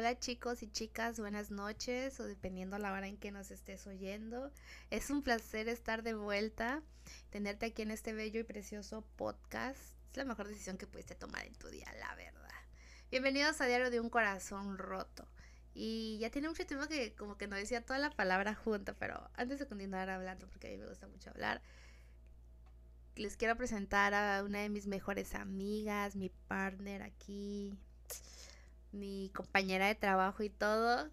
hola chicos y chicas, buenas noches o dependiendo la hora en que nos estés oyendo. Es un placer estar de vuelta, tenerte aquí en este bello y precioso podcast. Es la mejor decisión que pudiste tomar en tu día, la verdad. Bienvenidos a Diario de un Corazón Roto. Y ya tiene mucho tiempo que como que no decía toda la palabra junta, pero antes de continuar hablando, porque a mí me gusta mucho hablar, les quiero presentar a una de mis mejores amigas, mi partner aquí, mi compañera de trabajo y todo.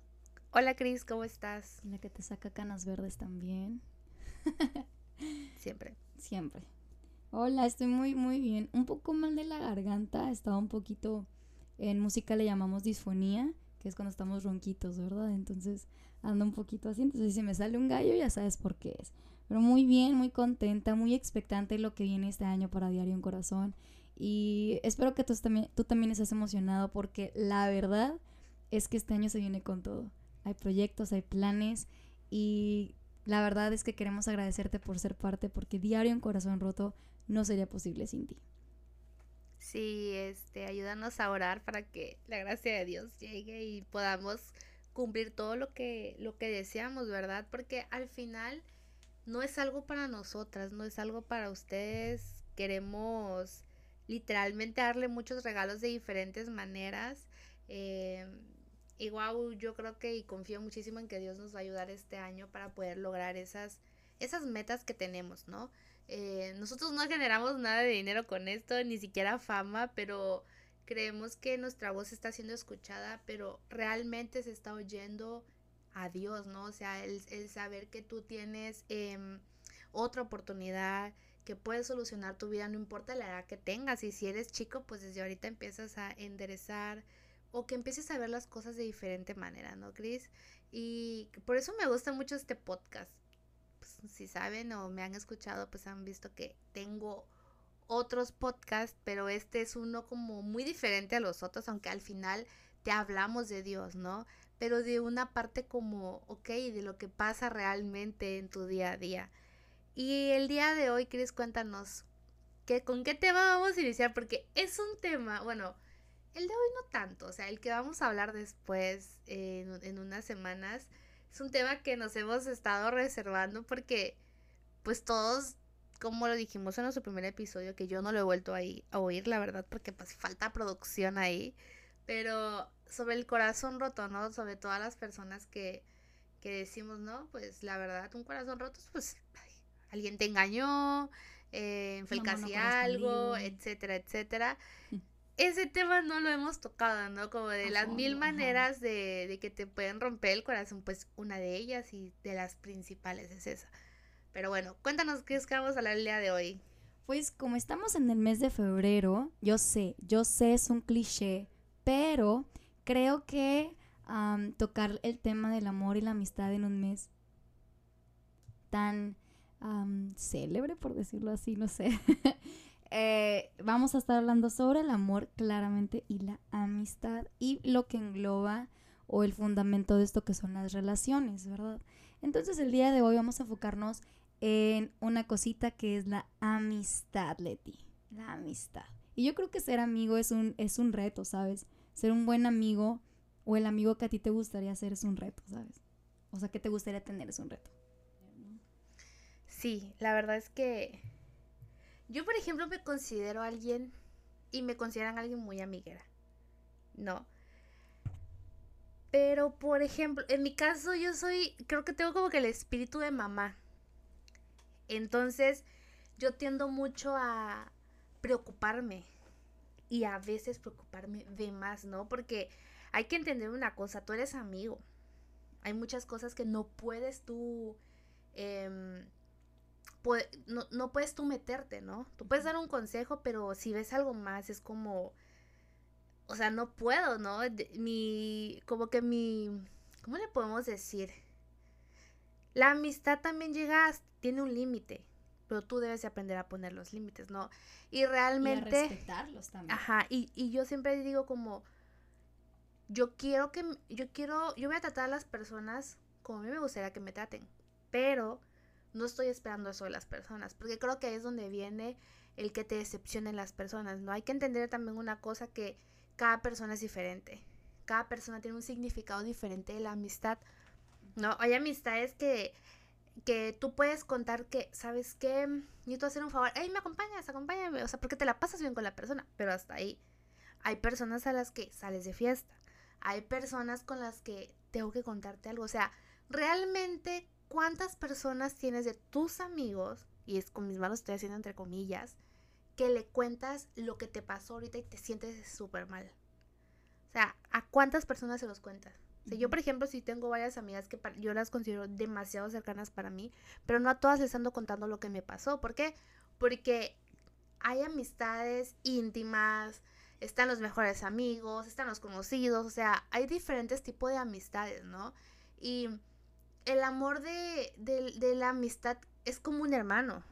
Hola Cris, ¿cómo estás? La que te saca canas verdes también. Siempre. Siempre. Hola, estoy muy, muy bien. Un poco mal de la garganta. Estaba un poquito. En música le llamamos disfonía, que es cuando estamos ronquitos, ¿verdad? Entonces ando un poquito así. Entonces, si me sale un gallo, ya sabes por qué es. Pero muy bien, muy contenta, muy expectante lo que viene este año para Diario en Corazón. Y espero que tú también, tú también estés emocionado porque la verdad es que este año se viene con todo. Hay proyectos, hay planes y la verdad es que queremos agradecerte por ser parte porque Diario en Corazón Roto no sería posible sin ti. Sí, este, ayúdanos a orar para que la gracia de Dios llegue y podamos cumplir todo lo que, lo que deseamos, ¿verdad? Porque al final no es algo para nosotras, no es algo para ustedes. Queremos literalmente darle muchos regalos de diferentes maneras. Eh, igual yo creo que y confío muchísimo en que Dios nos va a ayudar este año para poder lograr esas, esas metas que tenemos, ¿no? Eh, nosotros no generamos nada de dinero con esto, ni siquiera fama, pero creemos que nuestra voz está siendo escuchada, pero realmente se está oyendo a Dios, ¿no? O sea, el, el saber que tú tienes em, otra oportunidad, que puedes solucionar tu vida, no importa la edad que tengas. Y si eres chico, pues desde ahorita empiezas a enderezar o que empieces a ver las cosas de diferente manera, ¿no, Cris? Y por eso me gusta mucho este podcast. Pues, si saben o me han escuchado, pues han visto que tengo otros podcasts, pero este es uno como muy diferente a los otros, aunque al final te hablamos de Dios, ¿no? Pero de una parte como, ok, de lo que pasa realmente en tu día a día. Y el día de hoy, Cris, cuéntanos, que, ¿con qué tema vamos a iniciar? Porque es un tema, bueno, el de hoy no tanto, o sea, el que vamos a hablar después, en, unas semanas, es un tema que nos hemos estado reservando porque, pues todos, como lo dijimos en nuestro primer episodio, que yo no lo he vuelto a, a oír, la verdad, porque pues falta producción ahí, pero sobre el corazón roto, ¿no? Sobre todas las personas que, que decimos, ¿no? Pues la verdad, un corazón roto, pues alguien te engañó, eh, fue casi algo, etcétera, etcétera. Mm. Ese tema no lo hemos tocado, ¿no? Como de las mil maneras de, de, que te pueden romper el corazón, pues una de ellas y de las principales es esa. Pero bueno, cuéntanos qué es que vamos a hablar el día de hoy. Pues como estamos en el mes de febrero, yo sé, yo sé es un cliché, pero creo que tocar el tema del amor y la amistad en un mes tan célebre, por decirlo así, no sé. Eh, vamos a estar hablando sobre el amor claramente y la amistad y lo que engloba o el fundamento de esto que son las relaciones, ¿verdad? Entonces el día de hoy vamos a enfocarnos en una cosita que es la amistad, Leti. La amistad. Y yo creo que ser amigo es un, es un reto, ¿sabes? Ser un buen amigo o el amigo que a ti te gustaría ser es un reto, ¿sabes? O sea, que te gustaría tener es un reto. Sí, la verdad es que yo, por ejemplo, me considero alguien y me consideran alguien muy amiguera. No. Pero, por ejemplo, en mi caso yo soy, creo que tengo como que el espíritu de mamá. Entonces, yo tiendo mucho a preocuparme y a veces preocuparme de más, ¿no? Porque hay que entender una cosa, tú eres amigo. Hay muchas cosas que no puedes tú eh, no, puedes tú meterte, ¿no? Tú puedes dar un consejo, pero si ves algo más es como, o sea, no puedo, ¿no? Mi, como que mi, ¿cómo le podemos decir? La amistad también llega, tiene un límite, pero tú debes aprender a poner los límites, ¿no? Y realmente... Y respetarlos también. Ajá, y, y yo siempre digo como, yo quiero que, yo quiero, yo voy a tratar a las personas como a mí me gustaría que me traten, pero no estoy esperando eso de las personas, porque creo que ahí es donde viene el que te decepcionen las personas, ¿no? Hay que entender también una cosa que cada persona es diferente. cada persona tiene un significado diferente de la amistad. ¿No? Hay amistades que, que tú puedes contar que, ¿sabes qué? Necesito hacer un favor. Hey, me acompañas, acompáñame. O sea, porque te la pasas bien con la persona, pero hasta ahí. Hay personas a las que sales de fiesta. Hay personas con las que tengo que contarte algo. O sea, realmente, ¿cuántas personas tienes de tus amigos? Y es con mis manos estoy haciendo entre comillas que le cuentas lo que te pasó ahorita y te sientes súper mal. O sea, ¿a cuántas personas se los cuentas? O sea, yo, por ejemplo, sí tengo varias amigas que yo las considero demasiado cercanas para mí, pero no a todas les ando contando lo que me pasó. ¿Por qué? Porque hay amistades íntimas, están los mejores amigos, están los conocidos, o sea, hay diferentes tipos de amistades, ¿no? Y el amor de, de la amistad es como un hermano,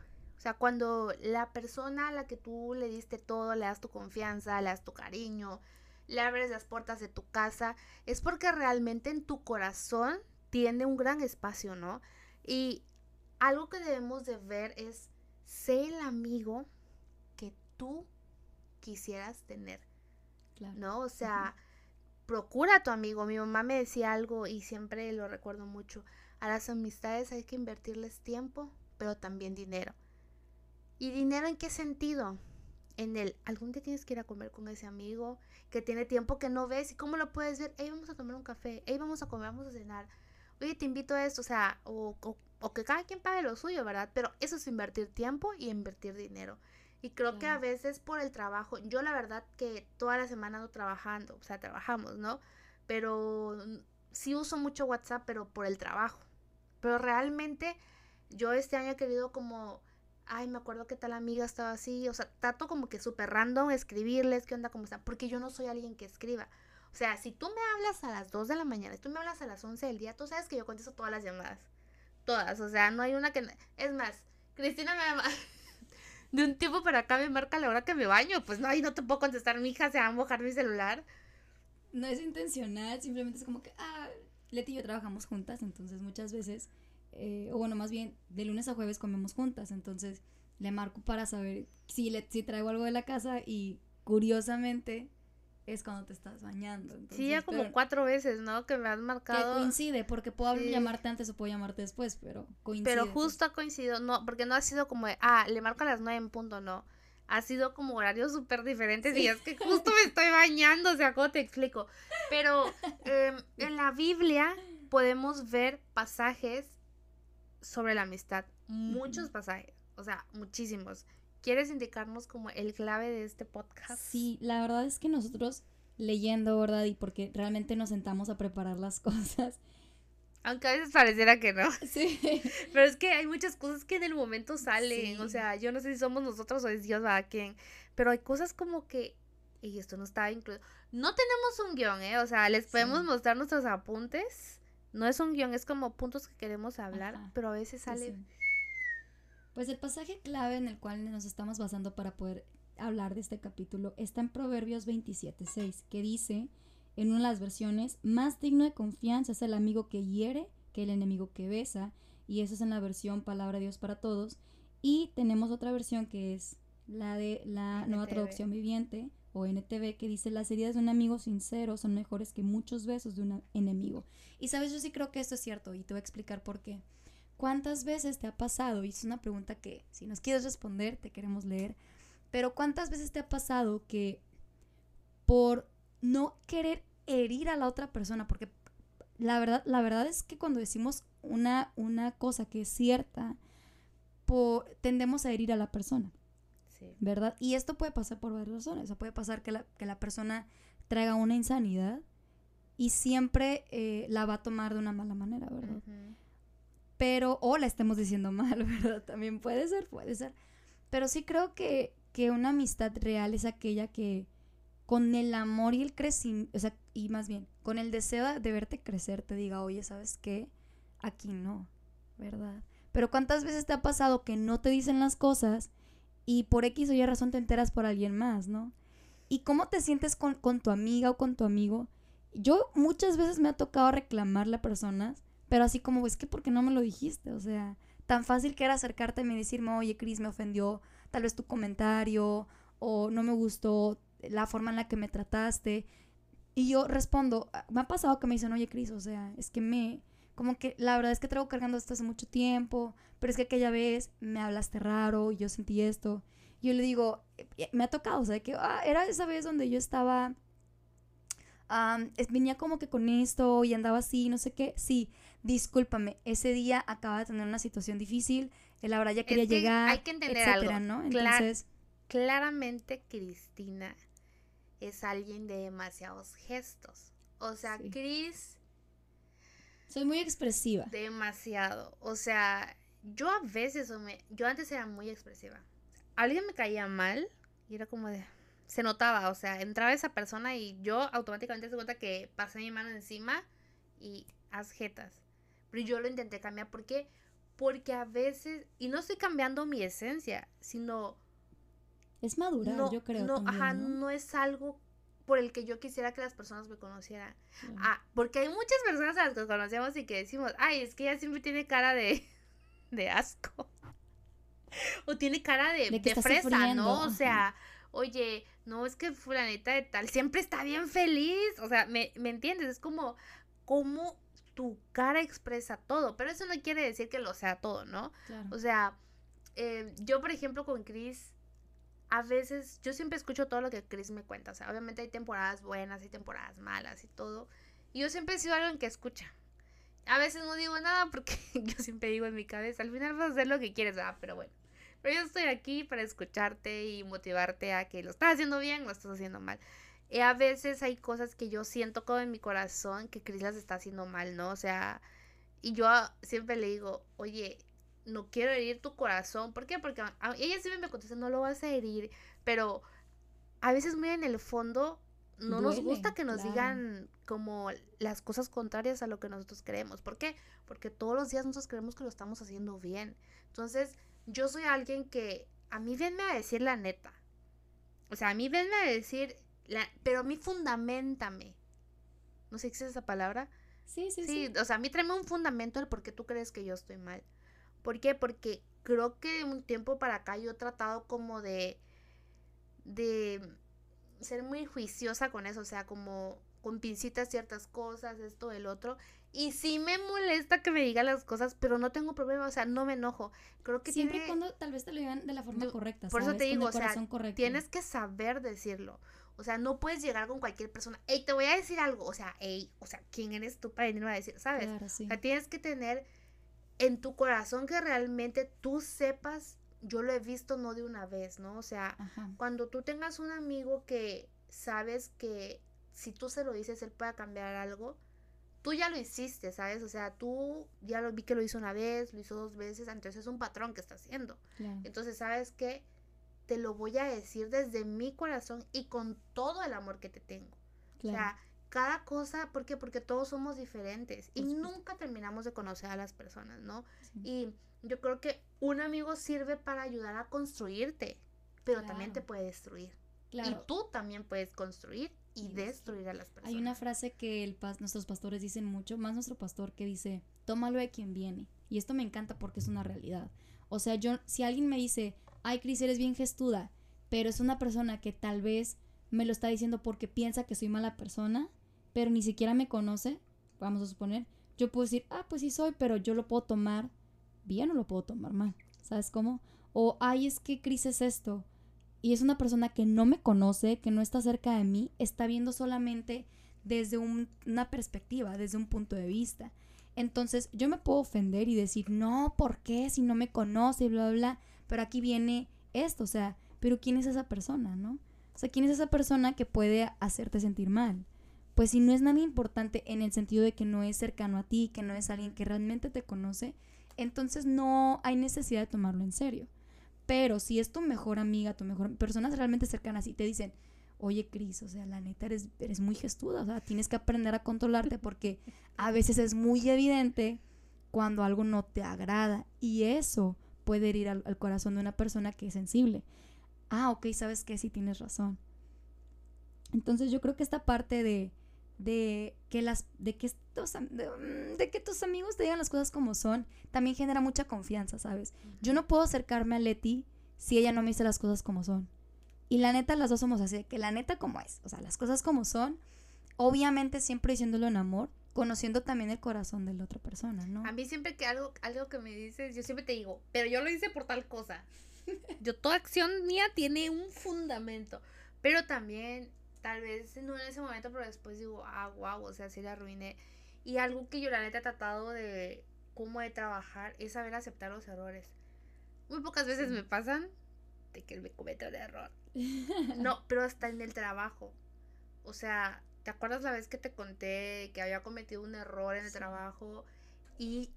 sea, cuando la persona a la que tú le diste todo, le das tu confianza, le das tu cariño, le abres las puertas de tu casa, es porque realmente en tu corazón tiene un gran espacio, ¿no? Y algo que debemos de ver es, sé el amigo que tú quisieras tener, ¿no? O sea, procura a tu amigo. Mi mamá me decía algo y siempre lo recuerdo mucho. A las amistades hay que invertirles tiempo, pero también dinero. ¿Y dinero en qué sentido? En el, algún día tienes que ir a comer con ese amigo que tiene tiempo que no ves y cómo lo puedes ver, hey, vamos a tomar un café, hey, vamos a comer, vamos a cenar, oye, te invito a esto, o sea, o, o, que cada quien pague lo suyo, ¿verdad? Pero eso es invertir tiempo y invertir dinero. Y creo que a veces por el trabajo, yo la verdad que toda la semana ando trabajando, o sea, trabajamos, ¿no? Pero sí uso mucho WhatsApp, pero por el trabajo. Pero realmente yo este año he querido como ay, me acuerdo que tal amiga estaba así, o sea, trato como que súper random escribirles qué onda, cómo están, porque yo no soy alguien que escriba. O sea, si tú me hablas a las 2 de la mañana, si tú me hablas a las 11 del día, tú sabes que yo contesto todas las llamadas. Todas, o sea, no hay una que... Es más, Cristina me llama... De un tiempo para acá me marca la hora que me baño. Pues no, ahí no te puedo contestar, mi hija se va a mojar mi celular. No es intencional, simplemente es como que, ah, Leti y yo trabajamos juntas, entonces muchas veces eh, o bueno, más bien de lunes a jueves comemos juntas, entonces le marco para saber si, le, si traigo algo de la casa y curiosamente es cuando te estás bañando. sí, ya como cuatro veces, ¿no? Que me has marcado. Que coincide, porque puedo llamarte antes o puedo llamarte después, pero coincide. Pero pues. justo ha coincidido, no, porque no ha sido como de, ah, le marco a las nueve en punto, no. Ha sido como horarios súper diferentes y es que justo me estoy bañando, o sea, ¿cómo te explico? Pero em, en la Biblia podemos ver pasajes sobre la amistad. Muchos pasajes, o sea, muchísimos. ¿Quieres indicarnos como el clave de este podcast? Sí, la verdad es que nosotros leyendo, ¿verdad? Y porque realmente nos sentamos a preparar las cosas. Aunque a veces pareciera que no. Sí. Pero es que hay muchas cosas que en el momento salen. O sea, yo no sé si somos nosotros o es Dios a quien. Pero hay cosas como que. Y esto no está incluido. No tenemos un guion, ¿eh? O sea, les podemos mostrar nuestros apuntes. No es un guion, es como puntos que queremos hablar, pero a veces sale... Pues el pasaje clave en el cual nos estamos basando para poder hablar de este capítulo está en Proverbios 27.6, que dice, en una de las versiones, más digno de confianza es el amigo que hiere que el enemigo que besa, y eso es en la versión Palabra de Dios para Todos. Y tenemos otra versión que es la de la nueva traducción viviente, o NTV que dice las heridas de un amigo sincero son mejores que muchos besos de un enemigo. Y sabes, yo sí creo que esto es cierto y te voy a explicar por qué. ¿Cuántas veces te ha pasado? Y es una pregunta que si nos quieres responder te queremos leer. Pero ¿cuántas veces te ha pasado que por no querer herir a la otra persona, porque la verdad, la verdad es que cuando decimos una, una cosa que es cierta, por, tendemos a herir a la persona. ¿Verdad? Y esto puede pasar por varias razones. O puede pasar que la, que la persona traiga una insanidad y siempre eh, la va a tomar de una mala manera, ¿verdad? Pero, o la estemos diciendo mal, ¿verdad? También puede ser, puede ser. Pero sí creo que, que una amistad real es aquella que con el amor y el crecimiento, o sea, y más bien, con el deseo de verte crecer, te diga, oye, ¿sabes qué? Aquí no, ¿verdad? Pero ¿cuántas veces te ha pasado que no te dicen las cosas y por X o Y razón te enteras por alguien más, ¿no? ¿Y cómo te sientes con, tu amiga o con tu amigo? Yo muchas veces me ha tocado reclamarle a personas, pero así como, es que ¿por qué no me lo dijiste? O sea, tan fácil que era acercarte y decirme, oye, Cris, me ofendió tal vez tu comentario o no me gustó la forma en la que me trataste. Y yo respondo, ah, me ha pasado que me dicen, oye, Cris, o sea, es que me, como que la verdad es que traigo cargando esto hace mucho tiempo, pero es que aquella vez me hablaste raro y yo sentí esto. Y yo le digo, eh, eh, me ha tocado, o sea, que ah, era esa vez donde yo estaba, venía como que con esto y andaba así, no sé qué. Sí, discúlpame, ese día acaba de tener una situación difícil, la verdad ya quería llegar, hay que entender algo. ¿no? Entonces, claramente Cristina es alguien de demasiados gestos. O sea, Cris soy muy expresiva. Demasiado. O sea, yo a veces, yo antes era muy expresiva. Alguien me caía mal y era como de, se notaba, o sea, entraba esa persona y yo automáticamente se cuenta que pasé mi mano encima y haz jetas. Pero yo lo intenté cambiar, ¿por qué? Porque a veces, y no estoy cambiando mi esencia, sino... Es madurar, yo creo. No, ajá, ¿no? es algo por el que yo quisiera que las personas me conocieran. Ah, porque hay muchas personas a las que conocemos y que decimos, ay, es que ella siempre tiene cara de, de asco. o tiene cara de, de, fresa, ¿no? O sea, oye, no, es que fulanita de tal siempre está bien feliz. O sea, ¿me, ¿me entiendes? Es como, como tu cara expresa todo, pero eso no quiere decir que lo sea todo, ¿no? O sea, eh, yo, por ejemplo, con Chris, a veces, yo siempre escucho todo lo que Chris me cuenta, o sea, obviamente hay temporadas buenas y temporadas malas y todo, y yo siempre he sido alguien que escucha. A veces no digo nada porque yo siempre digo en mi cabeza, al final vas a hacer lo que quieres, ah, pero bueno. Pero yo estoy aquí para escucharte y motivarte a que lo estás haciendo bien o lo estás haciendo mal. Y a veces hay cosas que yo siento como en mi corazón que Chris las está haciendo mal, ¿no? O sea, y yo siempre le digo, oye, no quiero herir tu corazón. ¿Por qué? Porque ella siempre me contesta, no lo vas a herir. Pero a veces muy en el fondo no nos gusta que nos digan como las cosas contrarias a lo que nosotros creemos. ¿Por qué? Porque todos los días nosotros creemos que lo estamos haciendo bien. Entonces, yo soy alguien que a mí venme a decir la neta. O sea, a mí venme a decir, pero a mí fundamentame. No sé si es esa palabra. Sí, sí, sí, sí. O sea, a mí tráeme un fundamento del por qué tú crees que yo estoy mal. ¿Por qué? Porque creo que de un tiempo para acá yo he tratado como de. de ser muy juiciosa con eso. O sea, como con pincitas ciertas cosas, esto, el otro. Y sí me molesta que me digan las cosas, pero no tengo problema, o sea, no me enojo. Creo que siempre y cuando tal vez te lo digan de la forma correcta. Por eso te digo, o sea, tienes que saber decirlo. O sea, no puedes llegar con cualquier persona. Ey, te voy a decir algo. O sea, ey, o sea, ¿quién eres tú para venirme a decir? ¿Sabes? O sea, tienes que tener en tu corazón que realmente tú sepas. Yo lo he visto no de una vez, ¿no? O sea, cuando tú tengas un amigo que sabes que si tú se lo dices, él pueda cambiar algo, tú ya lo hiciste, ¿sabes? O sea, tú ya lo vi que lo hizo una vez, lo hizo dos veces, entonces es un patrón que está haciendo. Entonces, ¿sabes qué? te lo voy a decir desde mi corazón y con todo el amor que te tengo. O sea, cada cosa, ¿por qué? Porque todos somos diferentes y nunca terminamos de conocer a las personas, ¿no? Y yo creo que un amigo sirve para ayudar a construirte, pero también te puede destruir. Y tú también puedes construir y destruir a las personas. Hay una frase que el nuestros pastores dicen mucho, más nuestro pastor que dice, tómalo de quien viene. Y esto me encanta porque es una realidad. O sea, yo, si alguien me dice, ay, Cris, eres bien gestuda, pero es una persona que tal vez me lo está diciendo porque piensa que soy mala persona, pero ni siquiera me conoce, vamos a suponer, yo puedo decir, ah, pues sí soy, pero yo lo puedo tomar bien o lo puedo tomar mal, ¿sabes cómo? O, ay, es que Cris es esto, y es una persona que no me conoce, que no está cerca de mí, está viendo solamente desde una perspectiva, desde un punto de vista. Entonces yo me puedo ofender y decir, no, ¿por qué? Si no me conoce, bla, bla, bla. Pero aquí viene esto, o sea, pero ¿quién es esa persona, no? O sea, ¿quién es esa persona que puede hacerte sentir mal? Pues si no es nada importante en el sentido de que no es cercano a ti, que no es alguien que realmente te conoce, entonces no hay necesidad de tomarlo en serio. Pero si es tu mejor amiga, tu mejor personas realmente cercanas y te dicen, oye Cris, o sea, la neta eres, eres muy gestuda, o sea, tienes que aprender a controlarte porque a veces es muy evidente cuando algo no te agrada y eso puede herir al, corazón de una persona que es sensible. Ah, ok, sabes que sí tienes razón. Entonces yo creo que esta parte de, de que las de que estos, mm, de, que tus amigos te digan las cosas como son también genera mucha confianza sabes yo no puedo acercarme a Leti si ella no me dice las cosas como son y la neta las dos somos así que la neta como es o sea las cosas como son obviamente siempre diciéndolo en amor, conociendo también el corazón de la otra persona, ¿no? A mí siempre que algo, algo que me dices, yo siempre te digo, pero yo lo hice por tal cosa. yo toda acción mía tiene un fundamento, pero también tal vez no en ese momento, pero después digo, ah, wow, o sea, sí la arruiné. Y algo que yo la neta he tratado de cómo de trabajar es saber aceptar los errores. Muy pocas veces me pasan de que me cometa el error. No, pero hasta en el trabajo. O sea, ¿te acuerdas la vez que te conté que había cometido un error en el trabajo? Y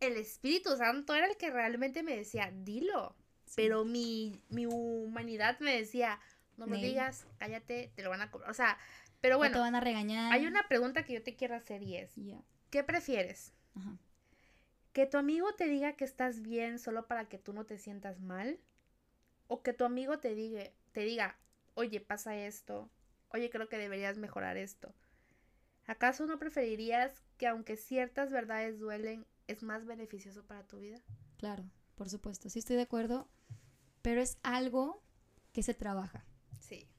el Espíritu Santo era el que realmente me decía, dilo. Pero mi, mi humanidad me decía, no lo digas, cállate, te lo van a cobrar. O sea, pero bueno. te van a regañar. Hay una pregunta que yo te quiero hacer y es, ¿qué prefieres? ¿Que tu amigo te diga que estás bien solo para que tú no te sientas mal? ¿O que tu amigo te diga, te diga, oye, pasa esto, oye, creo que deberías mejorar esto. ¿Acaso no preferirías que aunque ciertas verdades duelen, es más beneficioso para tu vida? Claro, por supuesto, sí estoy de acuerdo, pero es algo que se trabaja.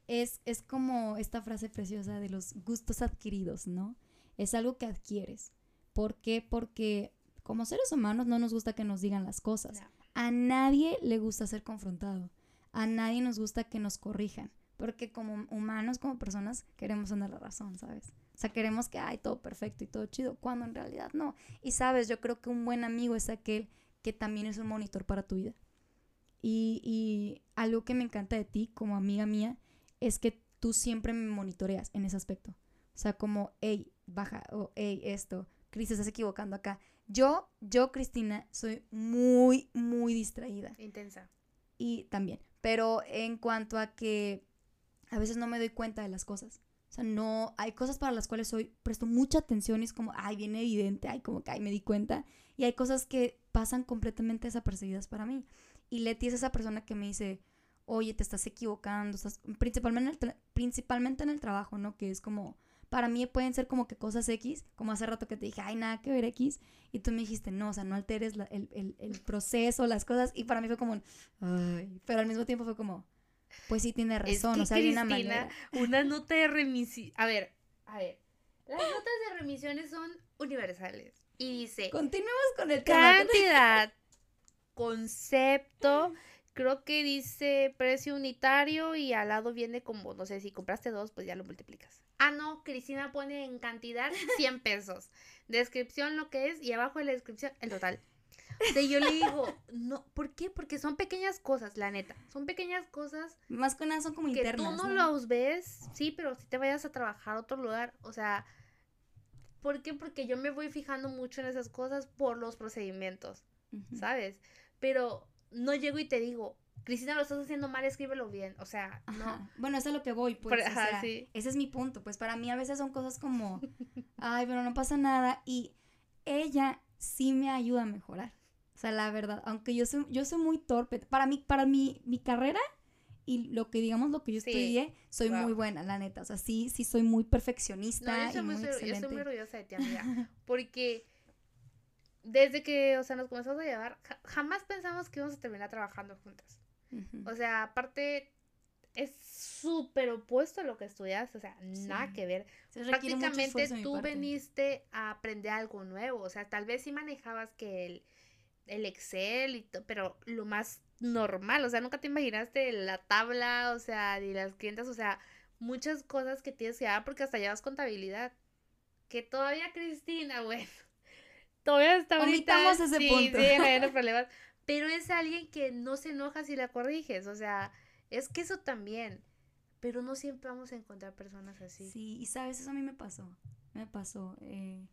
Es, es como esta frase preciosa de los gustos adquiridos, ¿no? Es algo que adquieres. ¿Por qué? Porque como seres humanos no nos gusta que nos digan las cosas. A nadie le gusta ser confrontado. A nadie nos gusta que nos corrijan. Porque como humanos, como personas, queremos tener la razón, ¿sabes? O sea, queremos que hay todo perfecto y todo chido, cuando en realidad no. Y sabes, yo creo que un buen amigo es aquel que también es un monitor para tu vida. Y, y algo que me encanta de ti como amiga mía es que tú siempre me monitoreas en ese aspecto. O sea, como, hey, baja, o hey, esto, Cris, estás equivocando acá. Yo, yo, Cristina, soy muy, muy distraída. Intensa. Y también. Pero en cuanto a que a veces no me doy cuenta de las cosas. O sea, no, hay cosas para las cuales soy, presto mucha atención y es como, ay, bien evidente, ay, como que, ay, me di cuenta. Y hay cosas que pasan completamente desapercibidas para mí. Y Leti es esa persona que me dice, oye, te estás equivocando, estás, principalmente en el, principalmente en el trabajo, ¿no? Que es como, para mí pueden ser como que cosas X, como hace rato que te dije, ay, nada que ver X, y tú me dijiste, no, o sea, no alteres el, el, el, proceso, las cosas, y para mí fue como, ay, pero al mismo tiempo fue como, pues sí tiene razón, o sea, hay una manera. Una nota de remisión. A ver, a ver. Las notas de remisiones son universales. Y dice. Continuemos con el Cantidad, concepto. Creo que dice precio unitario y al lado viene como, no sé, si compraste dos, pues ya lo multiplicas. Ah, no, Cristina pone en cantidad 100 pesos. Descripción lo que es y abajo de la descripción el total. O yo le digo, no, ¿por qué? Porque son pequeñas cosas, la neta. Son pequeñas cosas. Más que nada son como que internas. Tú no, los ves, sí, pero si te vayas a trabajar a otro lugar, o sea, ¿por qué? Porque yo me voy fijando mucho en esas cosas por los procedimientos, ¿sabes? Pero no llego y te digo, Cristina, lo estás haciendo mal, escríbelo bien. O sea, no. Bueno, eso es lo que voy, pues. Ese es mi punto. Pues para mí a veces son cosas como, ay, pero no pasa nada. Y ella sí me ayuda a mejorar. O sea, la verdad, aunque yo soy, yo soy muy torpe, para mí, para mi, mi carrera y lo que digamos lo que yo estudié, soy muy buena, la neta. O sea, sí, sí soy muy perfeccionista. yo, y muy, yo soy muy orgullosa de ti, amiga. Porque desde que, o sea, nos comenzamos a llevar, jamás pensamos que íbamos a terminar trabajando juntas. O sea, aparte, es súper opuesto a lo que estudiaste, o sea, nada que ver. Prácticamente tú veniste a aprender algo nuevo, o sea, tal vez sí manejabas que el, el Excel y todo, pero lo más normal, o sea, nunca te imaginaste la tabla, o sea, ni las clientas, o sea, muchas cosas que tienes que dar porque hasta llevas contabilidad. Que todavía Cristina, bueno, todavía está ahorita. ese punto. Sí, problemas. Pero es alguien que no se enoja si la corriges, o sea, es que eso también. Pero no siempre vamos a encontrar personas así. Sí, y sabes, eso a mí me pasó. Me pasó. Eh,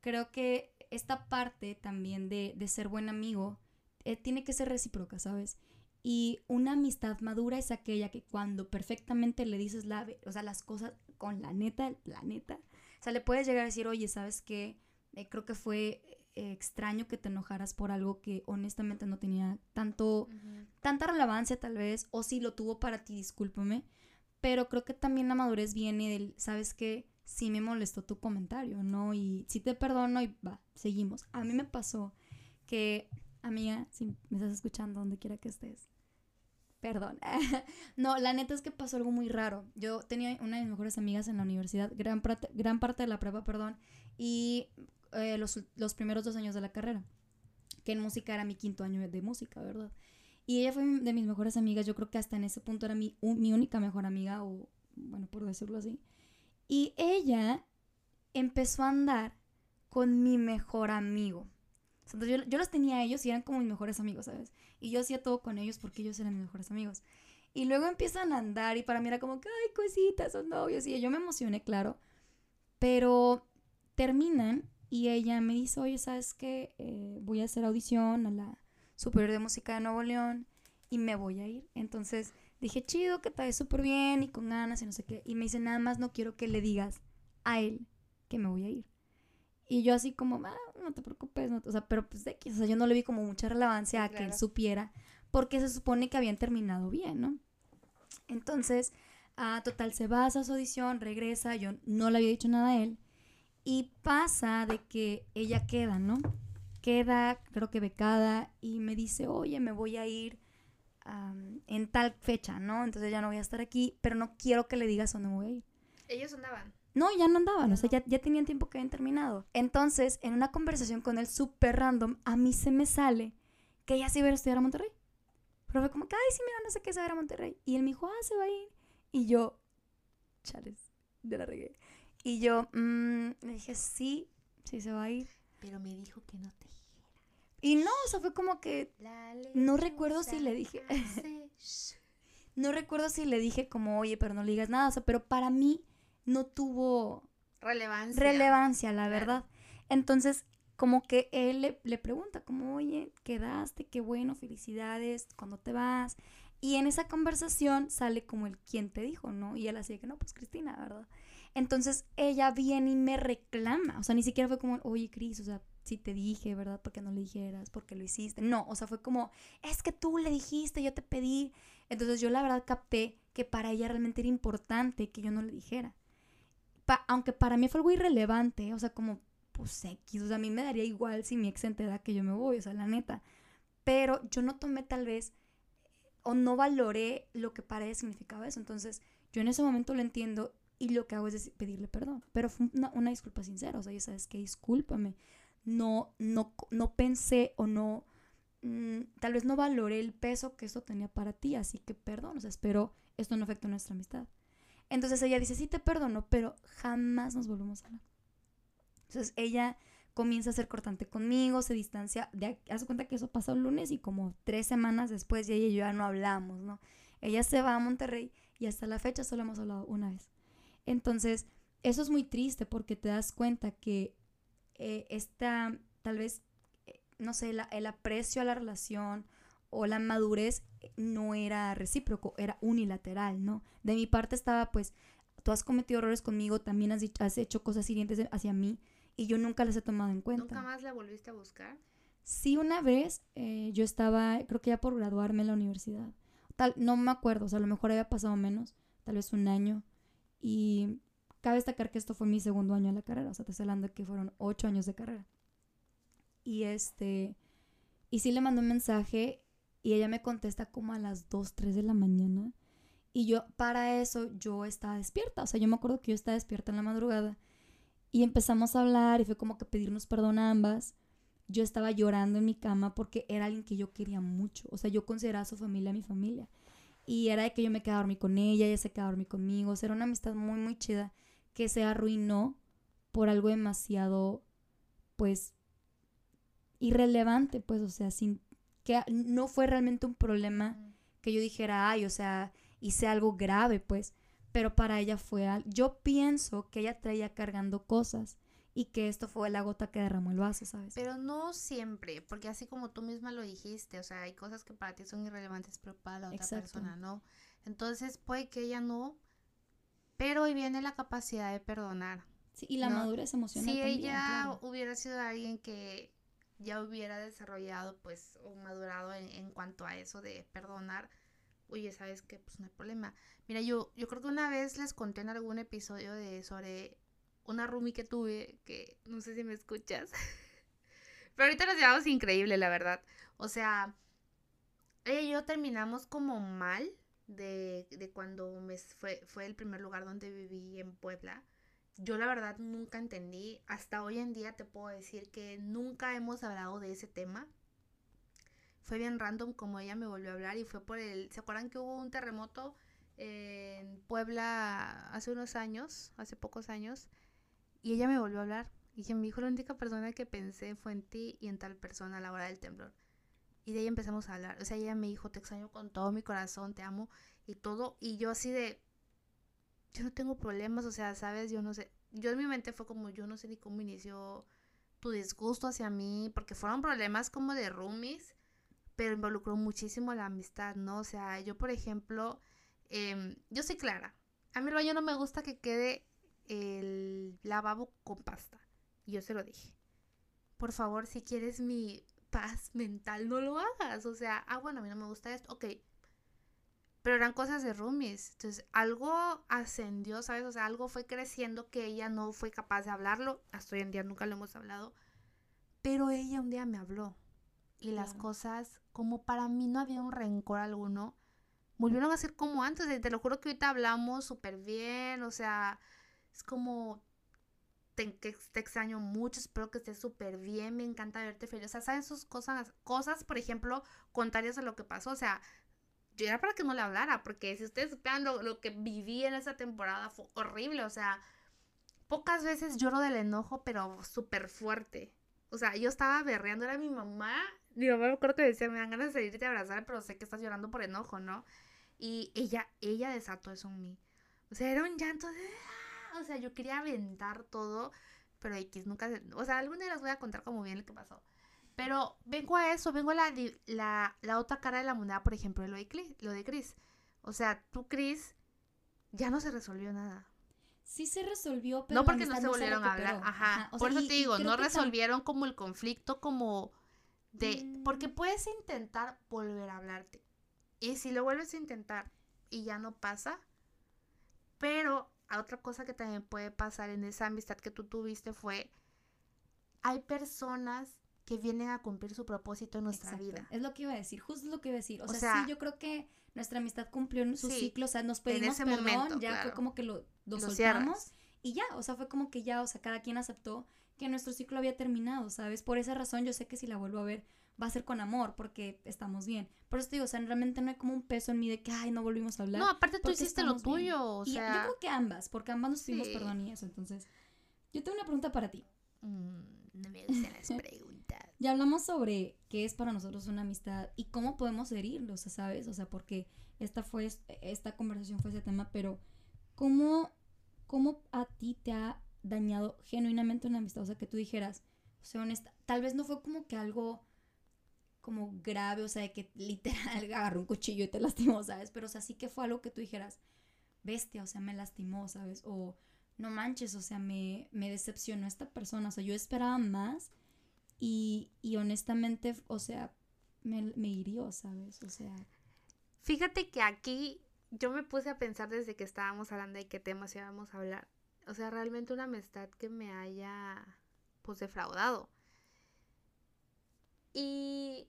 creo que esta parte también de, de ser buen amigo eh, tiene que ser recíproca, ¿sabes? Y una amistad madura es aquella que cuando perfectamente le dices la, o sea, las cosas con la neta, la neta, o sea, le puedes llegar a decir, oye, ¿sabes qué? Eh, creo que fue eh, extraño que te enojaras por algo que honestamente no tenía tanto, tanta relevancia tal vez, o si lo tuvo para ti, discúlpame, pero creo que también la madurez viene del, ¿sabes qué? sí me molestó tu comentario, ¿no? Y sí te perdono y va, seguimos. A mí me pasó que, amiga, si me estás escuchando donde quiera que estés, Perdón. no, la neta es que pasó algo muy raro. Yo tenía una de mis mejores amigas en la universidad, gran, gran parte de la prueba, perdón, y eh, los, los primeros dos años de la carrera, que en música era mi quinto año de música, ¿verdad? Y ella fue de mis mejores amigas, yo creo que hasta en ese punto era mi, mi única mejor amiga, o bueno, por decirlo así. Y ella empezó a andar con mi mejor amigo. Entonces yo, yo, los tenía a ellos y eran como mis mejores amigos, ¿sabes? Y yo hacía todo con ellos porque ellos eran mis mejores amigos. Y luego empiezan a andar y para mí era como ay, cositas, son novios. Y yo me emocioné, claro. Pero terminan y ella me dice, oye, ¿sabes qué? Eh, voy a hacer audición a la Superior de Música de Nuevo León y me voy a ir. Entonces dije, chido, que está súper bien y con ganas y no sé qué. Y me dice, nada más no quiero que le digas a él que me voy a ir. Y yo así como, ah, no te preocupes, o sea, pero pues de aquí, o sea, yo no le vi como mucha relevancia a que él supiera, porque se supone que habían terminado bien, ¿no? Entonces, ah, total, se va a su audición, regresa, yo no le había dicho nada a él, y pasa de que ella queda, ¿no? queda, creo que becada, y me dice, oye, me voy a ir en tal fecha, ¿no? Entonces ya no voy a estar aquí, pero no quiero que le digas dónde me voy a ir. ¿Ellos andaban? No, ya no andaban, o sea, ya, ya tenían tiempo que habían terminado. Entonces, en una conversación con él súper random, a mí se me sale que ella sí iba a estudiar a Monterrey. Pero fue como ay, sí, mira, no sé qué, se va a ir a Monterrey. Y él me dijo, ah, se va a ir. Y yo, chales, de la regué. Y yo, mmm, le dije, sí, sí se va a ir. Pero me dijo que no te y no, o sea, fue como que no recuerdo si le dije no recuerdo si le dije como, "Oye, pero no le digas nada", o sea, pero para mí no tuvo relevancia. Relevancia, la verdad. Entonces, como que él le, le, pregunta como, "Oye, quedaste, qué bueno, felicidades, ¿cuándo te vas?" Y en esa conversación sale como el quién te dijo, ¿no? Y él así que no, pues Cristina, ¿verdad? Entonces ella viene y me reclama, o sea, ni siquiera fue como, oye, Cris, o sea, si te dije, ¿verdad? Porque no le dijeras, porque lo hiciste. No, o sea, fue como, es que tú le dijiste, yo te pedí. Entonces yo la verdad capté que para ella realmente era importante que yo no le dijera. aunque para mí fue algo irrelevante, o sea, como, pues X, o sea, a mí me daría igual si mi ex entera que yo me voy, o sea, la neta. Pero yo no tomé tal vez, o no valoré lo que para ella significaba eso. Entonces, yo en ese momento lo entiendo y lo que hago es pedirle perdón. Pero fue una, disculpa sincera, o sea, ya sabes que discúlpame no, no, no pensé o no, mm, tal vez no valoré el peso que eso tenía para ti, así que perdón, o sea, espero esto no afecte nuestra amistad. Entonces ella dice, sí te perdono, pero jamás nos volvemos a hablar. Entonces ella comienza a ser cortante conmigo, se distancia, de, hace cuenta que eso pasó el lunes y como tres semanas después ya ella y yo ya no hablamos, ¿no? Ella se va a Monterrey y hasta la fecha solo hemos hablado una vez. Entonces, eso es muy triste porque te das cuenta que eh, esta, tal vez, eh, no sé, el aprecio a la relación o la madurez eh, no era recíproco, era unilateral, ¿no? De mi parte estaba, pues, tú has cometido errores conmigo, también has, has hecho cosas hirientes hacia mí y yo nunca las he tomado en cuenta. ¿Nunca más la volviste a buscar? Sí, una vez yo estaba, creo que ya por graduarme en la universidad. Tal, no me acuerdo, o sea, a lo mejor había pasado menos, tal vez un año. Y Cabe destacar que esto fue mi segundo año en la carrera, o sea, te estoy hablando que fueron ocho años de carrera. Y este, y sí le mandó un mensaje y ella me contesta como a las 2, 3 de la mañana. Y yo, para eso, yo estaba despierta, o sea, yo me acuerdo que yo estaba despierta en la madrugada. Y empezamos a hablar y fue como que pedirnos perdón a ambas. Yo estaba llorando en mi cama porque era alguien que yo quería mucho. O sea, yo consideraba a su familia mi familia. Y era de que yo me quedaba a dormir con ella, ella se quedaba a dormir conmigo. O sea, era una amistad muy, muy chida que se arruinó por algo demasiado, pues, irrelevante, pues, o sea, sin que no fue realmente un problema que yo dijera, ay, o sea, hice algo grave, pues, pero para ella fue algo, yo pienso que ella traía cargando cosas y que esto fue la gota que derramó el vaso, ¿sabes? Pero no siempre, porque así como tú misma lo dijiste, o sea, hay cosas que para ti son irrelevantes, pero para la otra persona no. Entonces puede que ella no pero hoy viene la capacidad de perdonar. Sí, y la madurez emocional. Si ella hubiera sido alguien que ya hubiera desarrollado, pues, o madurado en, cuanto a eso de perdonar, oye, ¿sabes qué? Pues no hay problema. Mira, yo, yo creo que una vez les conté en algún episodio de sobre una roomie que tuve, que no sé si me escuchas. Pero ahorita nos llevamos increíble, la verdad. O sea, ella y yo terminamos como mal de, de cuando me fue, fue el primer lugar donde viví en Puebla. Yo la verdad nunca entendí, hasta hoy en día te puedo decir que nunca hemos hablado de ese tema. Fue bien random como ella me volvió a hablar y fue por el, ¿se acuerdan que hubo un terremoto en Puebla hace unos años, hace pocos años? Y ella me volvió a hablar y me dijo, la única persona que pensé fue en ti y en tal persona a la hora del temblor. Y de ahí empezamos a hablar. O sea, ella me dijo, te extraño con todo mi corazón, te amo y todo. Y yo así de, yo no tengo problemas, o sea, sabes, yo no sé. Yo en mi mente fue como, yo no sé ni cómo inició tu disgusto hacia mí, porque fueron problemas como de roomies, pero involucró muchísimo la amistad, ¿no? O sea, yo, por ejemplo, em, yo soy clara. A mí el baño no me gusta que quede el lavabo con pasta. Y yo se lo dije. Por favor, si quieres mi paz mental, no lo hagas. O sea, ah, bueno, a mí no me gusta esto, ok. Pero eran cosas de roomies. Entonces, algo ascendió, ¿sabes? O sea, algo fue creciendo que ella no fue capaz de hablarlo. Hasta hoy en día nunca lo hemos hablado. Pero ella un día me habló. Y las cosas, como para mí no había un rencor alguno, volvieron a ser como antes. Te lo juro que ahorita hablamos súper bien. O sea, es como te, te extraño mucho, espero que estés súper bien, me encanta verte feliz. O sea, ¿saben sus cosas? Cosas, por ejemplo, contrarias a lo que pasó. O sea, yo era para que no le hablara, porque si ustedes supieran lo, que viví en esa temporada fue horrible. O sea, pocas veces lloro del enojo, pero súper fuerte. O sea, yo estaba berreando, era mi mamá. Mi mamá me acuerdo que decía, me dan ganas de salirte a abrazar, pero sé que estás llorando por enojo, ¿no? Y ella, ella desató eso en mí. O sea, era un llanto de o sea, yo quería aventar todo, pero X nunca, o sea, algún día les voy a contar como bien lo que pasó. Pero vengo a eso, vengo a la, la, la otra cara de la moneda, por ejemplo, lo de, Chris, lo de Chris. O sea, tú, Chris, ya no se resolvió nada. Sí se resolvió, pero no porque no se volvieron a hablar. Ajá. por eso te digo, no resolvieron como el conflicto como de mm. porque puedes intentar volver a hablarte. Y si lo vuelves a intentar y ya no pasa, pero otra cosa que también puede pasar en esa amistad que tú tuviste fue, hay personas que vienen a cumplir su propósito en nuestra vida. Es lo que iba a decir, justo lo que iba a decir. O, sea, sí, yo creo que nuestra amistad cumplió su ciclo, o sea, nos pedimos perdón, ya fue como que lo, lo, soltamos y ya, o sea, fue como que ya, o sea, cada quien aceptó que nuestro ciclo había terminado, ¿sabes? Por esa razón yo sé que si la vuelvo a ver va a ser con amor porque estamos bien. Por eso te digo, o sea, realmente no hay como un peso en mí de que, ay, no volvimos a hablar. No, aparte tú hiciste lo tuyo, o sea... yo creo que ambas, porque ambas nos pedimos perdón y eso, entonces... Yo tengo una pregunta para ti. Mm, no me gustan las preguntas. ya hablamos sobre qué es para nosotros una amistad y cómo podemos herirlo, o sea, ¿sabes? O sea, porque esta fue, esta conversación fue ese tema, pero ¿cómo, cómo a ti te ha dañado genuinamente una amistad? O sea, que tú dijeras, o sea, honesta, tal vez no fue como que algo como grave, o sea, de que literal agarró un cuchillo y te lastimó, ¿sabes? Pero, o sea, sí que fue algo que tú dijeras, bestia, o sea, me lastimó, ¿sabes? O no manches, o sea, me, me decepcionó esta persona, o sea, yo esperaba más y, y honestamente, o sea, me, me hirió, ¿sabes? O sea... Fíjate que aquí yo me puse a pensar desde que estábamos hablando de qué temas íbamos a hablar. O sea, realmente una amistad que me haya, pues, defraudado. Y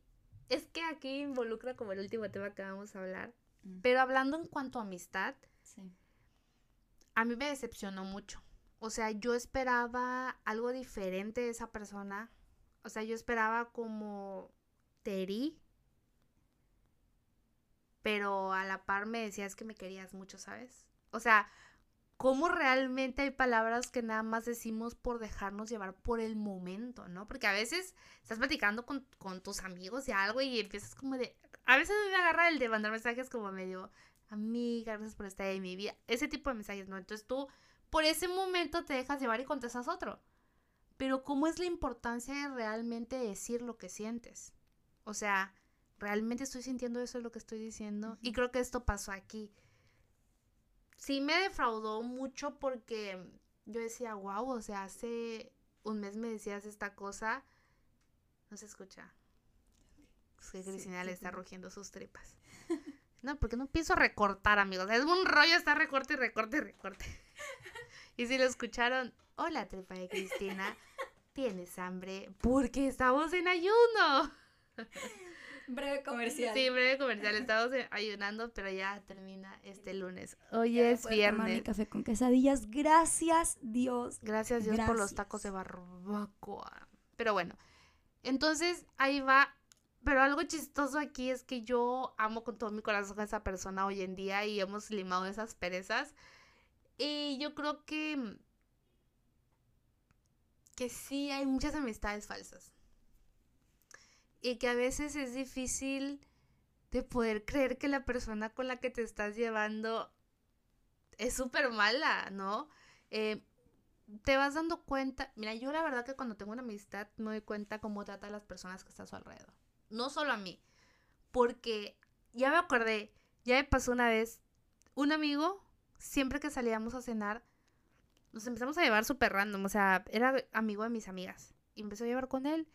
es que aquí involucra como el último tema que vamos a hablar. Mm. Pero hablando en cuanto a amistad, a mí me decepcionó mucho. O sea, yo esperaba algo diferente de esa persona. O sea, yo esperaba como Teri. Pero a la par me decías que me querías mucho, ¿sabes? O sea, cómo realmente hay palabras que nada más decimos por dejarnos llevar por el momento, ¿no? Porque a veces estás platicando con, tus amigos y algo y empiezas como de... A veces me agarra el de mandar mensajes como medio, amiga, gracias por estar en mi vida. Ese tipo de mensajes, ¿no? Entonces tú por ese momento te dejas llevar y contestas otro. Pero ¿cómo es la importancia de realmente decir lo que sientes? O sea, realmente estoy sintiendo eso es lo que estoy diciendo. Y creo que esto pasó aquí sí me defraudó mucho porque yo decía, wow, o sea, hace un mes me decías esta cosa. No se escucha. Es que Cristina le está rugiendo sus tripas. No, porque no pienso recortar, amigos. Es un rollo estar recorte, recorte, recorte. Y si lo escucharon, hola, tripa de Cristina. ¿Tienes hambre? Porque estamos en ayuno. breve comercial. Sí, breve comercial. Estamos eh, ayunando, pero ya termina este lunes. Hoy es viernes. Mi café con quesadillas. Gracias, Dios. Gracias, Dios, por los tacos de barbacoa. Pero bueno, entonces ahí va. Pero algo chistoso aquí es que yo amo con todo mi corazón a esa persona hoy en día y hemos limado esas perezas. Y yo creo que que sí hay muchas amistades falsas. Y que a veces es difícil de poder creer que la persona con la que te estás llevando es súper mala, ¿no? Eh, te vas dando cuenta, mira, yo la verdad que cuando tengo una amistad me doy cuenta cómo trata a las personas que están a su alrededor. No solo a mí, porque ya me acordé, ya me pasó una vez, un amigo, siempre que salíamos a cenar, nos empezamos a llevar súper random, o sea, era amigo de mis amigas. Y empezó a llevar con él.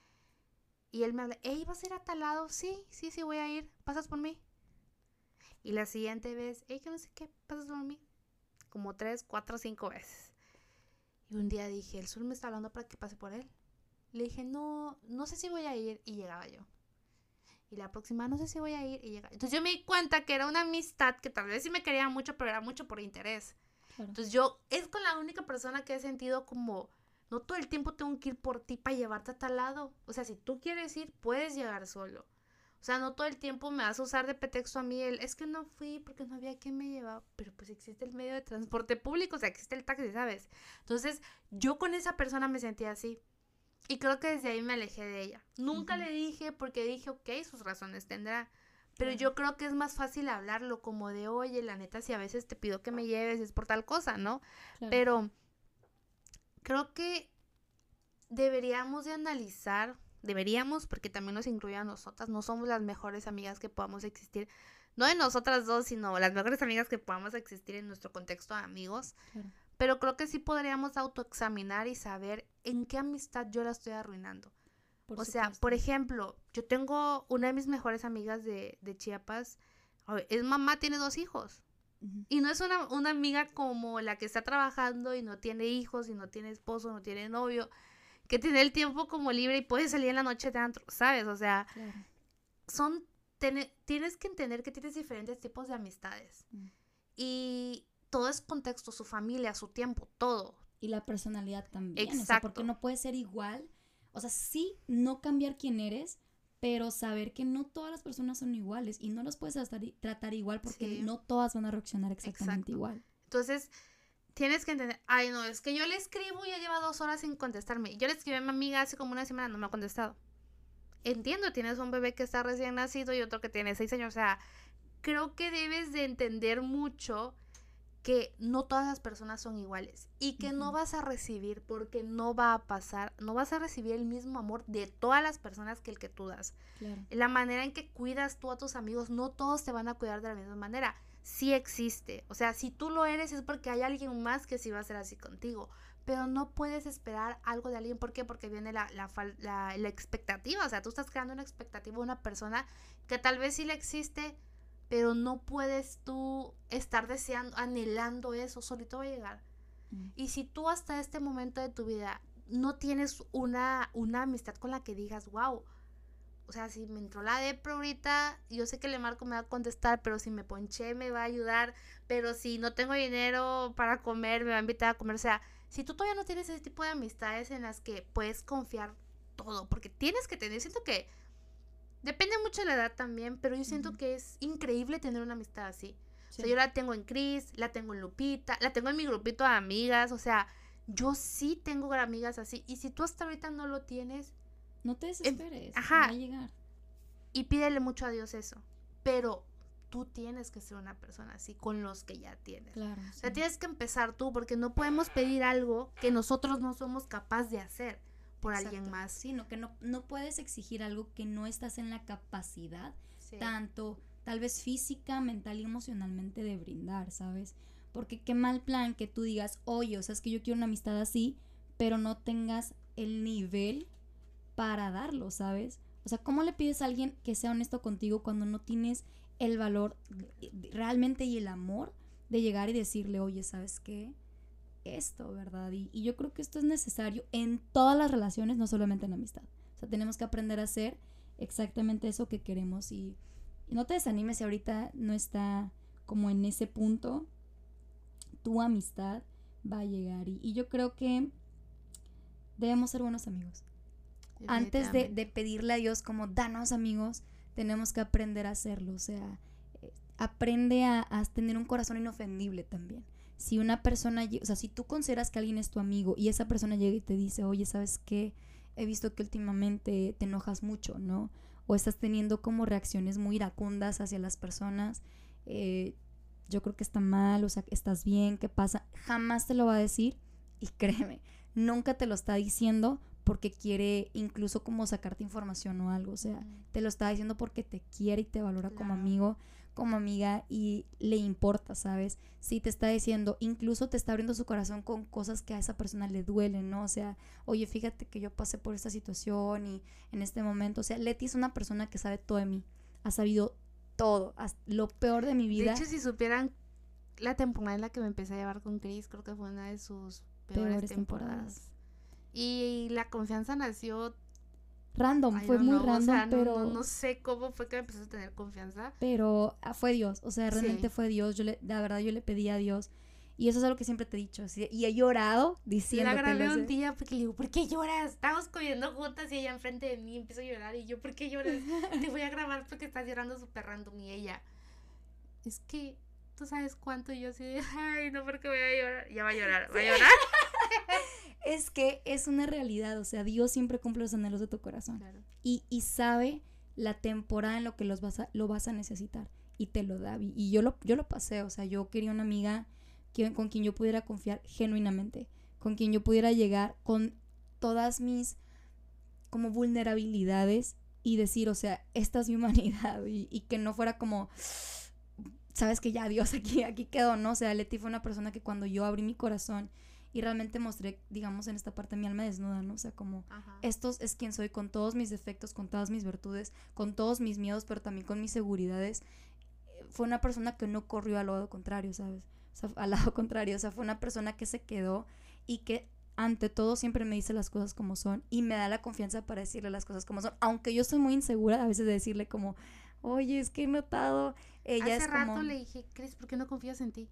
Y él me habla, hey, ¿vas a ir a tal lado? Sí, sí, sí, voy a ir. ¿Pasas por mí? Y la siguiente vez, hey, que no sé qué, ¿pasas por mí? Como tres, cuatro, cinco veces. Y un día dije, el sur me está hablando para que pase por él. Le dije, no, no sé si voy a ir. Y llegaba yo. Y la próxima, no sé si voy a ir. Y llegaba. Entonces yo me di cuenta que era una amistad que tal vez sí me quería mucho, pero era mucho por interés. Entonces yo, es con la única persona que he sentido como, no todo el tiempo tengo que ir por ti para llevarte a tal lado. O sea, si tú quieres ir, puedes llegar solo. O sea, no todo el tiempo me vas a usar de pretexto a mí el, es que no fui porque no había quien me llevaba, pero pues existe el medio de transporte público, o sea, existe el taxi, ¿sabes? Entonces, yo con esa persona me sentía así. Y creo que desde ahí me alejé de ella. Nunca le dije porque dije, ok, sus razones tendrá. Pero yo creo que es más fácil hablarlo como de, oye, la neta, si a veces te pido que me lleves es por tal cosa, ¿no? Pero creo que deberíamos de analizar, deberíamos, porque también nos incluye a nosotras, no somos las mejores amigas que podamos existir, no de nosotras dos, sino las mejores amigas que podamos existir en nuestro contexto de amigos. Pero creo que sí podríamos autoexaminar y saber en qué amistad yo la estoy arruinando o sea, por ejemplo, yo tengo una de mis mejores amigas de, Chiapas, es mamá, tiene dos hijos. Y no es una, una, amiga como la que está trabajando y no tiene hijos y no tiene esposo, no tiene novio, que tiene el tiempo como libre y puede salir en la noche de antro, ¿sabes? O sea, son, tienes que entender que tienes diferentes tipos de amistades. Mm. Y todo es contexto, su familia, su tiempo, todo. Y la personalidad también. Exacto. porque no puede ser igual o sea, sí, no cambiar quién eres, pero saber que no todas las personas son iguales y no los puedes tratar, igual porque no todas van a reaccionar exactamente igual. Entonces, tienes que entender, ay no, es que yo le escribo y ya lleva dos horas sin contestarme. Yo le escribí a mi amiga hace como una semana, no me ha contestado. Entiendo, tienes un bebé que está recién nacido y otro que tiene seis años. O sea, creo que debes de entender mucho que no todas las personas son iguales y que no vas a recibir porque no va a pasar, no vas a recibir el mismo amor de todas las personas que el que tú das. La manera en que cuidas tú a tus amigos, no todos te van a cuidar de la misma manera. Sí existe, o sea, si tú lo eres es porque hay alguien más que sí va a ser así contigo, pero no puedes esperar algo de alguien, ¿por qué? Porque viene la, la, la, la expectativa, o sea, tú estás creando una expectativa de una persona que tal vez sí le existe, pero no puedes tú estar deseando, anhelando eso, solito va a llegar. Mm. Y si tú hasta este momento de tu vida no tienes una, una amistad con la que digas, wow, o sea, si me entró la depro ahorita, yo sé que le marco me va a contestar, pero si me ponché me va a ayudar, pero si no tengo dinero para comer, me va a invitar a comer. O sea, si tú todavía no tienes ese tipo de amistades en las que puedes confiar todo, porque tienes que tener, siento que Depende mucho de la edad también, pero yo siento que es increíble tener una amistad así. O sea, yo la tengo en Cris, la tengo en Lupita, la tengo en mi grupito de amigas, o sea, yo sí tengo amigas así. Y si tú hasta ahorita no lo tienes... No te desesperes, ajá, va a llegar. Y pídele mucho a Dios eso. Pero tú tienes que ser una persona así con los que ya tienes. Claro. O sea, tienes que empezar tú porque no podemos pedir algo que nosotros no somos capaces de hacer por alguien más. Sino que no, no puedes exigir algo que no estás en la capacidad, tanto tal vez física, mental y emocionalmente de brindar, ¿sabes? Porque qué mal plan que tú digas, oye, o sea, es que yo quiero una amistad así, pero no tengas el nivel para darlo, ¿sabes? O sea, ¿cómo le pides a alguien que sea honesto contigo cuando no tienes el valor realmente y el amor de llegar y decirle, oye, ¿sabes qué? Esto, ¿verdad? Y, y, yo creo que esto es necesario en todas las relaciones, no solamente en la amistad. O sea, tenemos que aprender a ser exactamente eso que queremos y, y no te desanimes si ahorita no está como en ese punto, tu amistad va a llegar y, y yo creo que debemos ser buenos amigos. Antes de, de pedirle a Dios como danos amigos, tenemos que aprender a hacerlo, o sea, eh, aprende a, a tener un corazón inofendible también si una persona, o sea, si tú consideras que alguien es tu amigo y esa persona llega y te dice, oye, ¿sabes qué? He visto que últimamente te enojas mucho, ¿no? O estás teniendo como reacciones muy iracundas hacia las personas. Eh, yo creo que está mal, o sea, estás bien, ¿qué pasa? Jamás te lo va a decir y créeme, nunca te lo está diciendo porque quiere incluso como sacarte información o algo, o sea, te lo está diciendo porque te quiere y te valora como amigo como amiga y le importa, ¿sabes? Si te está diciendo, incluso te está abriendo su corazón con cosas que a esa persona le duelen, ¿no? O sea, oye, fíjate que yo pasé por esta situación y en este momento, o sea, Leti es una persona que sabe todo de mí, ha sabido todo, lo peor de mi vida. De hecho, si supieran la temporada en la que me empecé a llevar con Chris, creo que fue una de sus peores, temporadas. Y la confianza nació random, fue muy random, pero... No, sé cómo fue que me empezó a tener confianza. Pero ah, fue Dios, o sea, realmente fue Dios, yo le, la verdad yo le pedí a Dios. Y eso es algo que siempre te he dicho. y he llorado diciendo. La grabé un día porque le digo, ¿por qué lloras? Estamos comiendo juntas y ella enfrente de mí empiezo a llorar. Y yo, ¿por qué lloras? te voy a grabar porque estás llorando súper random. Y ella, es que tú sabes cuánto. Y yo así, ay, no, porque voy a llorar. Ya va a llorar, va a llorar. es que es una realidad, o sea, Dios siempre cumple los anhelos de tu corazón. Y, y, sabe la temporada en lo que los vas a, lo vas a necesitar y te lo da. Y yo lo, yo lo pasé, o sea, yo quería una amiga que, con quien yo pudiera confiar genuinamente, con quien yo pudiera llegar con todas mis como vulnerabilidades y decir, o sea, esta es mi humanidad y, y que no fuera como, sabes que ya Dios aquí, aquí quedó, ¿no? O sea, Leti fue una persona que cuando yo abrí mi corazón y realmente mostré, digamos, en esta parte mi alma desnuda, ¿no? O sea, como estos es quien soy con todos mis defectos, con todas mis virtudes, con todos mis miedos, pero también con mis seguridades. Fue una persona que no corrió al lado contrario, ¿sabes? O sea, al lado contrario, o sea, fue una persona que se quedó y que ante todo siempre me dice las cosas como son y me da la confianza para decirle las cosas como son, aunque yo soy muy insegura a veces de decirle como, oye, es que he notado, ella Hace rato le dije, Cris, ¿por qué no confías en ti?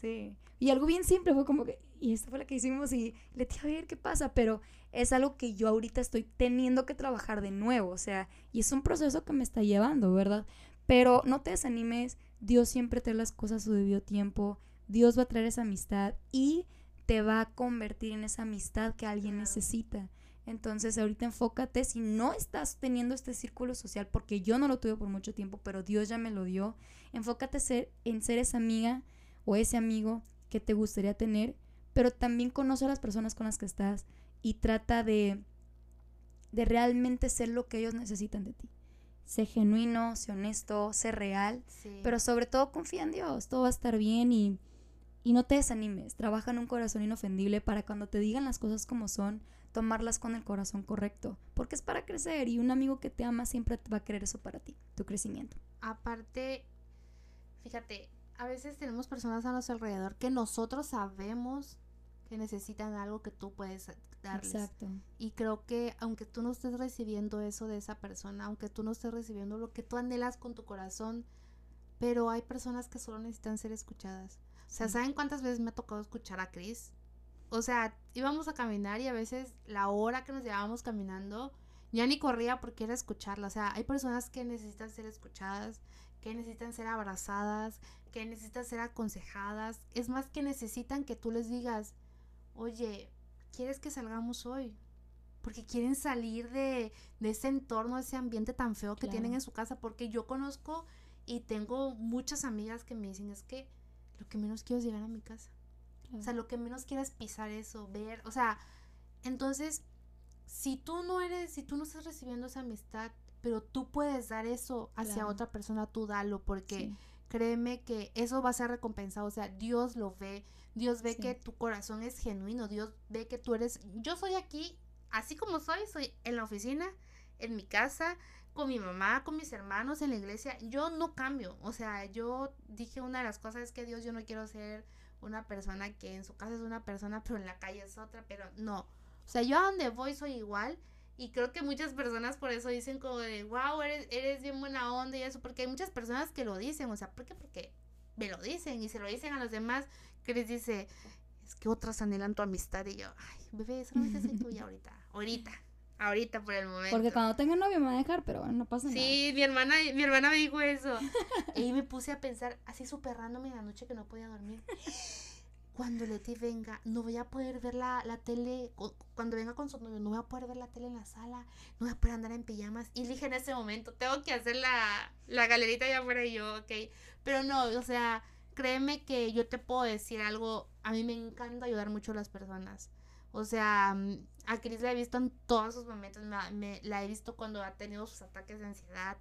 Sí. Y algo bien simple fue como que, y esta fue la que hicimos y le dije, a ver qué pasa, pero es algo que yo ahorita estoy teniendo que trabajar de nuevo, o sea, y es un proceso que me está llevando, ¿verdad? Pero no te desanimes, Dios siempre trae las cosas a su debido tiempo, Dios va a traer esa amistad y te va a convertir en esa amistad que alguien necesita. Entonces ahorita enfócate, si no estás teniendo este círculo social, porque yo no lo tuve por mucho tiempo, pero Dios ya me lo dio, enfócate ser, en ser esa amiga o ese amigo que te gustaría tener, pero también conoce a las personas con las que estás y trata de, de realmente ser lo que ellos necesitan de ti. Sé genuino, sé honesto, sé real, pero sobre todo confía en Dios, todo va a estar bien y, y no te desanimes, trabaja en un corazón inofendible para cuando te digan las cosas como son, tomarlas con el corazón correcto, porque es para crecer y un amigo que te ama siempre va a querer eso para ti, tu crecimiento. Aparte, fíjate, a veces tenemos personas a nuestro alrededor que nosotros sabemos que necesitan algo que tú puedes darles. Exacto. Y creo que aunque tú no estés recibiendo eso de esa persona, aunque tú no estés recibiendo lo que tú anhelas con tu corazón, pero hay personas que solo necesitan ser escuchadas. O sea, ¿saben cuántas veces me ha tocado escuchar a Chris? O sea, íbamos a caminar y a veces la hora que nos llevábamos caminando ya ni corría porque era escucharla. O sea, hay personas que necesitan ser escuchadas, que necesitan ser abrazadas, que necesitan ser aconsejadas. Es más que necesitan que tú les digas, oye, ¿quieres que salgamos hoy? Porque quieren salir de, ese entorno, de ese ambiente tan feo que tienen en su casa. Porque yo conozco y tengo muchas amigas que me dicen, es que lo que menos quiero es llegar a mi casa. O sea, lo que menos quiero es pisar eso, ver. O sea, entonces, si tú no eres, si tú no estás recibiendo esa amistad, pero tú puedes dar eso hacia otra persona, tú dalo, porque créeme que eso va a ser recompensado, o sea, Dios lo ve, Dios ve que tu corazón es genuino, Dios ve que tú eres, yo soy aquí, así como soy, soy en la oficina, en mi casa, con mi mamá, con mis hermanos, en la iglesia, yo no cambio, o sea, yo dije una de las cosas es que Dios, yo no quiero ser una persona que en su casa es una persona, pero en la calle es otra, pero no, o sea, yo a donde voy soy igual Y creo que muchas personas por eso dicen como de, wow, eres, eres bien buena onda y eso, porque hay muchas personas que lo dicen, o sea, ¿por qué? Porque me lo dicen y se lo dicen a los demás, que les dice, es que otras anhelan tu amistad y yo, ay, bebé, solamente soy tuya ahorita, ahorita, ahorita por el momento. Porque cuando tenga novio me va a dejar, pero bueno, no pasa sí, nada. Sí, mi hermana, mi hermana me dijo eso. y me puse a pensar, así súper random en la noche que no podía dormir cuando Leti venga, no voy a poder ver la, la tele, cuando venga con su novio, no voy a poder ver la tele en la sala, no voy a poder andar en pijamas. Y dije en ese momento, tengo que hacer la, la galerita allá afuera y yo, ok. Pero no, o sea, créeme que yo te puedo decir algo, a mí me encanta ayudar mucho a las personas. O sea, mm, a Cris la he visto en todos sus momentos, me, la he visto cuando ha tenido sus ataques de ansiedad,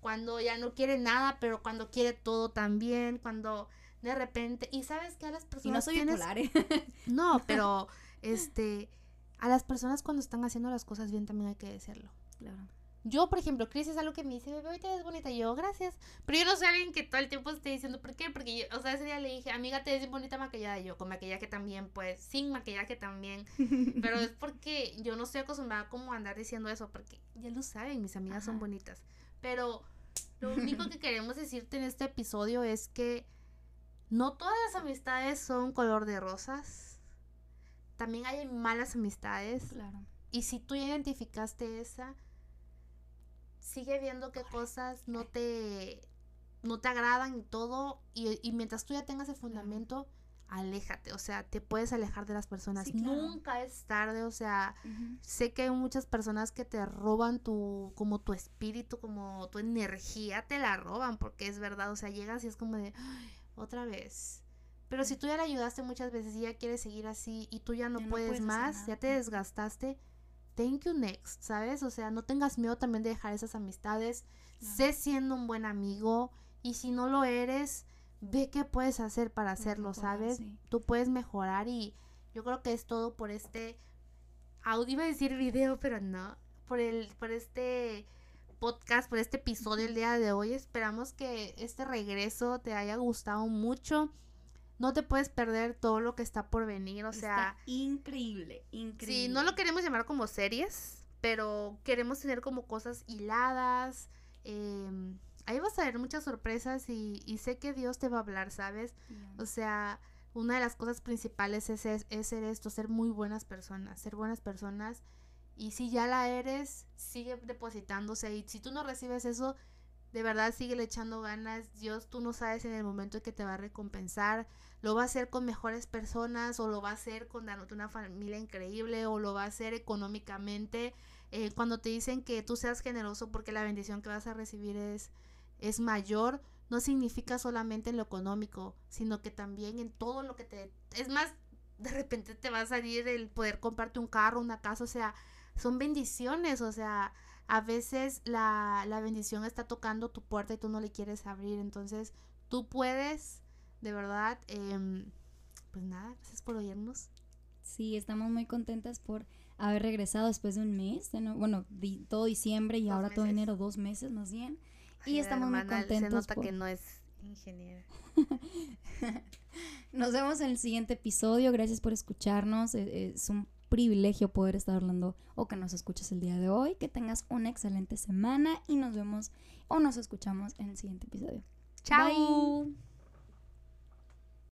cuando ya no quiere nada, pero cuando quiere todo también, cuando de repente, y sabes que a las personas... Y no soy bipolar, ¿eh? No, pero este, a las personas cuando están haciendo las cosas bien también hay que decirlo. Claro. Yo, por ejemplo, Chris es algo que me dice, bebé, hoy te ves bonita. Y yo, gracias. Pero yo no soy alguien que todo el tiempo esté diciendo, ¿por qué? Porque yo, o sea, ese día le dije, amiga, te ves bien bonita maquillada. Y yo, con maquillaje también, pues, sin maquillaje también. Pero es porque yo no estoy acostumbrada como a andar diciendo eso, porque ya lo saben, mis amigas son bonitas. Pero lo único que queremos decirte en este episodio es que no todas las amistades son color de rosas. También hay malas amistades. Claro. Y si tú identificaste esa, sigue viendo qué cosas no te, no te agradan y todo. Y, mientras tú ya tengas el fundamento, aléjate. O sea, te puedes alejar de las personas. Nunca es tarde. O sea, sé que hay muchas personas que te roban tu, como tu espíritu, como tu energía, te la roban, porque es verdad. O sea, llegas y es como de otra vez. Pero si tú ya le ayudaste muchas veces y ya quieres seguir así y tú ya no, puedes, más, ya te desgastaste, thank you next, ¿sabes? O sea, no tengas miedo también de dejar esas amistades. Sé siendo un buen amigo y si no lo eres, ve qué puedes hacer para hacerlo, ¿sabes? Tú puedes mejorar y yo creo que es todo por este audio, iba a decir video, pero no, por el por este podcast, por este episodio el día de hoy. Esperamos que este regreso te haya gustado mucho. No te puedes perder todo lo que está por venir, o sea... Increíble, increíble. Sí, no lo queremos llamar como series, pero queremos tener como cosas hiladas. Em, ahí vas a ver muchas sorpresas y, sé que Dios te va a hablar, ¿sabes? O sea, una de las cosas principales es, es, es ser esto, ser muy buenas personas, ser buenas personas y si ya la eres, sigue depositándose. Y si tú no recibes eso, de verdad sigue echando ganas. Dios, tú no sabes en el momento en que te va a recompensar. Lo va a hacer con mejores personas o lo va a hacer con dándote una familia increíble o lo va a hacer económicamente. Eh, cuando te dicen que tú seas generoso porque la bendición que vas a recibir es, es mayor, no significa solamente en lo económico, sino que también en todo lo que te... Es más, de repente te va a salir el poder comprarte un carro, una casa, o sea, son bendiciones, o sea, a veces la, bendición está tocando tu puerta y tú no le quieres abrir, entonces tú puedes, de verdad, em, pues nada, gracias por oírnos. Sí, estamos muy contentas por haber regresado después de un mes, bueno, todo diciembre y ahora todo enero, dos meses más bien. y estamos muy contentos. Se nota que no es ingeniera. Nos vemos en el siguiente episodio. Gracias por escucharnos. E, es un privilegio poder estar hablando o que nos escuches el día de hoy. Que tengas una excelente semana y nos vemos o nos escuchamos en el siguiente episodio. Chao.